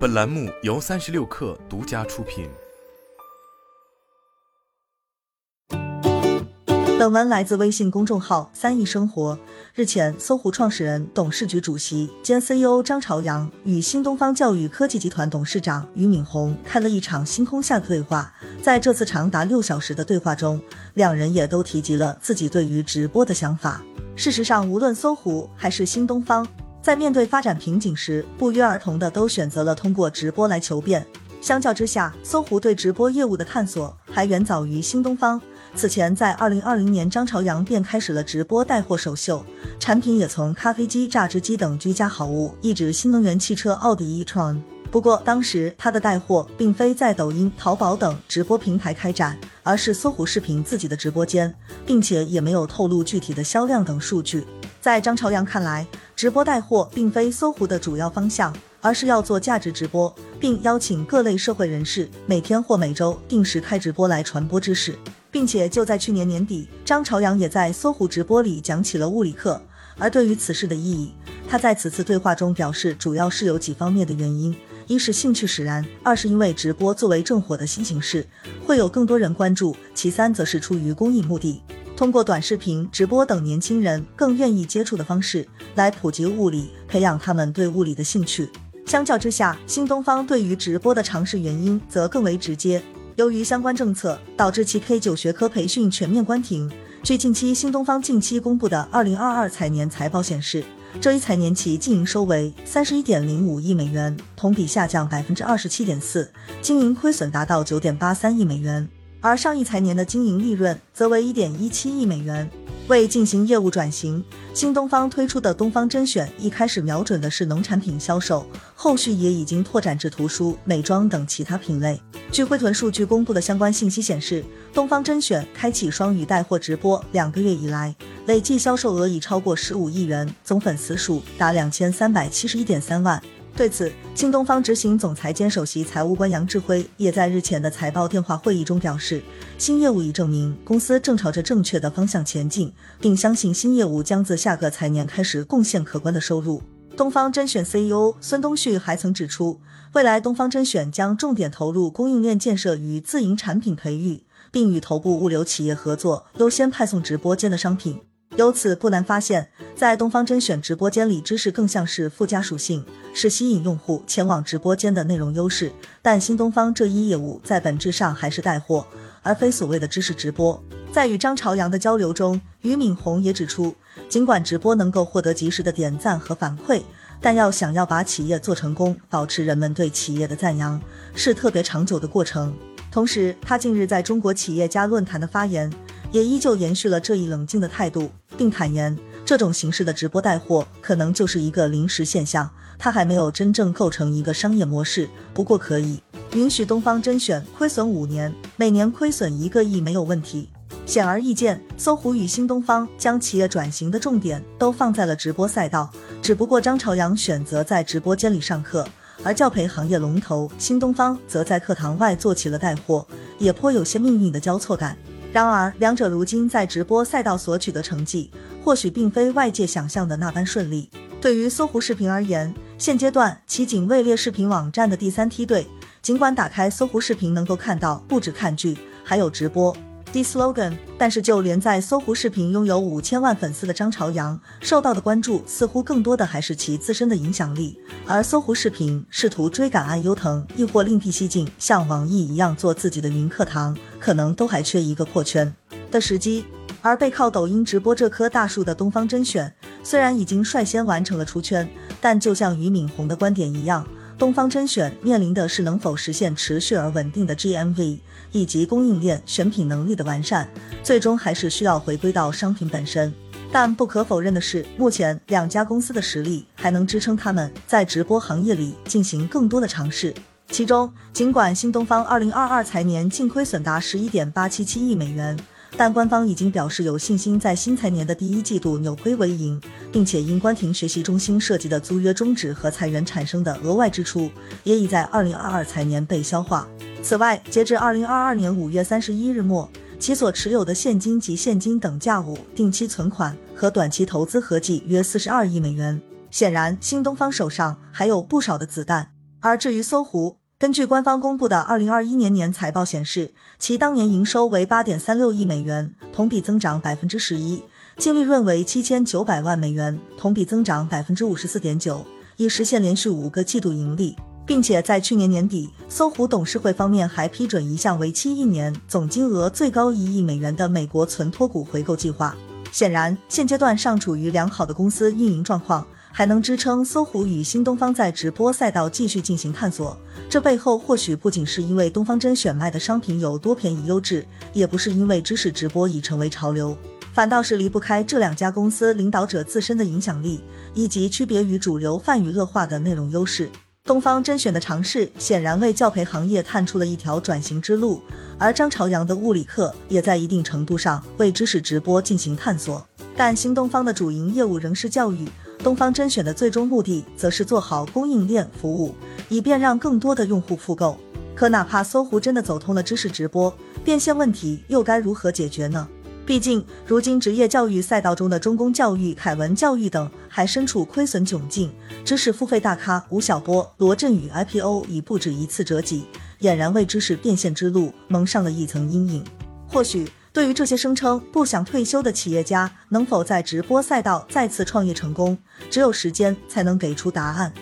本栏目由三十六氪独家出品。本文来自微信公众号“三亿生活”。日前，搜狐创始人、董事局主席兼 CEO 张朝阳与新东方教育科技集团董事长俞敏洪开了一场星空下的对话。在这次长达六小时的对话中，两人也都提及了自己对于直播的想法。事实上，无论搜狐还是新东方，在面对发展瓶颈时，不约而同的都选择了通过直播来求变。相较之下，搜狐对直播业务的探索还远早于新东方。此前，在二零二零年，张朝阳便开始了直播带货首秀，产品也从咖啡机、榨汁机等居家好物，一直新能源汽车奥迪 e-tron。不过，当时他的带货并非在抖音、淘宝等直播平台开展，而是搜狐视频自己的直播间，并且也没有透露具体的销量等数据。在张朝阳看来，直播带货并非搜狐的主要方向，而是要做价值直播，并邀请各类社会人士每天或每周定时开直播来传播知识。并且就在去年年底，张朝阳也在搜狐直播里讲起了物理课。而对于此事的意义，他在此次对话中表示，主要是有几方面的原因：一是兴趣使然，二是因为直播作为正火的新形式，会有更多人关注；其三则是出于公益目的，通过短视频、直播等年轻人更愿意接触的方式来普及物理，培养他们对物理的兴趣。相较之下，新东方对于直播的尝试原因则更为直接。由于相关政策，导致其 K 九学科培训全面关停。据近期新东方近期公布的二零二二财年财报显示，这一财年其净营收为三十一点零五亿美元，同比下降百分之二十七点四，经营亏损达到九点八三亿美元。而上一财年的经营利润则为一点一七亿美元。为进行业务转型，新东方推出的东方甄选一开始瞄准的是农产品销售，后续也已经拓展至图书、美妆等其他品类。据汇豚数据公布的相关信息显示，东方甄选开启双语带货直播两个月以来，累计销售额已超过十五亿元，总粉丝数达两千三百七十一点三万。对此，新东方执行总裁兼首席财务官杨志辉也在日前的财报电话会议中表示，新业务已证明公司正朝着正确的方向前进，并相信新业务将自下个财年开始贡献可观的收入。东方甄选 CEO 孙东旭还曾指出，未来东方甄选将重点投入供应链建设与自营产品培育，并与头部物流企业合作，优先派送直播间的商品。由此不难发现，在东方甄选直播间里，知识更像是附加属性，是吸引用户前往直播间的内容优势。但新东方这一业务在本质上还是带货，而非所谓的知识直播。在与张朝阳的交流中，俞敏洪也指出，尽管直播能够获得及时的点赞和反馈，但要想要把企业做成功，保持人们对企业的赞扬，是特别长久的过程。同时，他近日在中国企业家论坛的发言。也依旧延续了这一冷静的态度，并坦言这种形式的直播带货可能就是一个临时现象，它还没有真正构成一个商业模式。不过可以允许东方甄选亏损五年，每年亏损一个亿没有问题。显而易见，搜狐与新东方将企业转型的重点都放在了直播赛道，只不过张朝阳选择在直播间里上课，而教培行业龙头新东方则在课堂外做起了带货，也颇有些命运的交错感。然而，两者如今在直播赛道所取得成绩，或许并非外界想象的那般顺利。对于搜狐视频而言，现阶段其仅位列视频网站的第三梯队。尽管打开搜狐视频能够看到不止看剧，还有直播。D slogan，但是就连在搜狐视频拥有五千万粉丝的张朝阳，受到的关注似乎更多的还是其自身的影响力。而搜狐视频试图追赶爱优腾，亦或另辟蹊径，像网易一样做自己的云课堂，可能都还缺一个破圈的时机。而背靠抖音直播这棵大树的东方甄选，虽然已经率先完成了出圈，但就像俞敏洪的观点一样。东方甄选面临的是能否实现持续而稳定的 GMV，以及供应链选品能力的完善，最终还是需要回归到商品本身。但不可否认的是，目前两家公司的实力还能支撑他们在直播行业里进行更多的尝试。其中，尽管新东方2022财年净亏损达11.877亿美元。但官方已经表示有信心在新财年的第一季度扭亏为盈，并且因关停学习中心涉及的租约终止和裁员产生的额外支出，也已在二零二二财年被消化。此外，截至二零二二年五月三十一日末，其所持有的现金及现金等价物、定期存款和短期投资合计约四十二亿美元。显然，新东方手上还有不少的子弹。而至于搜狐，根据官方公布的二零二一年年财报显示，其当年营收为八点三六亿美元，同比增长百分之十一，净利润为七千九百万美元，同比增长百分之五十四点九，已实现连续五个季度盈利。并且在去年年底，搜狐董事会方面还批准一项为期一年、总金额最高一亿美元的美国存托股回购计划。显然，现阶段尚处于良好的公司运营状况，还能支撑搜狐与新东方在直播赛道继续进行探索。这背后或许不仅是因为东方甄选卖的商品有多便宜优质，也不是因为知识直播已成为潮流，反倒是离不开这两家公司领导者自身的影响力，以及区别于主流泛娱乐化的内容优势。东方甄选的尝试显然为教培行业探出了一条转型之路，而张朝阳的物理课也在一定程度上为知识直播进行探索。但新东方的主营业务仍是教育，东方甄选的最终目的则是做好供应链服务，以便让更多的用户复购。可哪怕搜狐真的走通了知识直播，变现问题又该如何解决呢？毕竟，如今职业教育赛道中的中公教育、凯文教育等还身处亏损窘境，知识付费大咖吴晓波、罗振宇 IPO 已不止一次折戟，俨然为知识变现之路蒙上了一层阴影。或许，对于这些声称不想退休的企业家，能否在直播赛道再次创业成功，只有时间才能给出答案。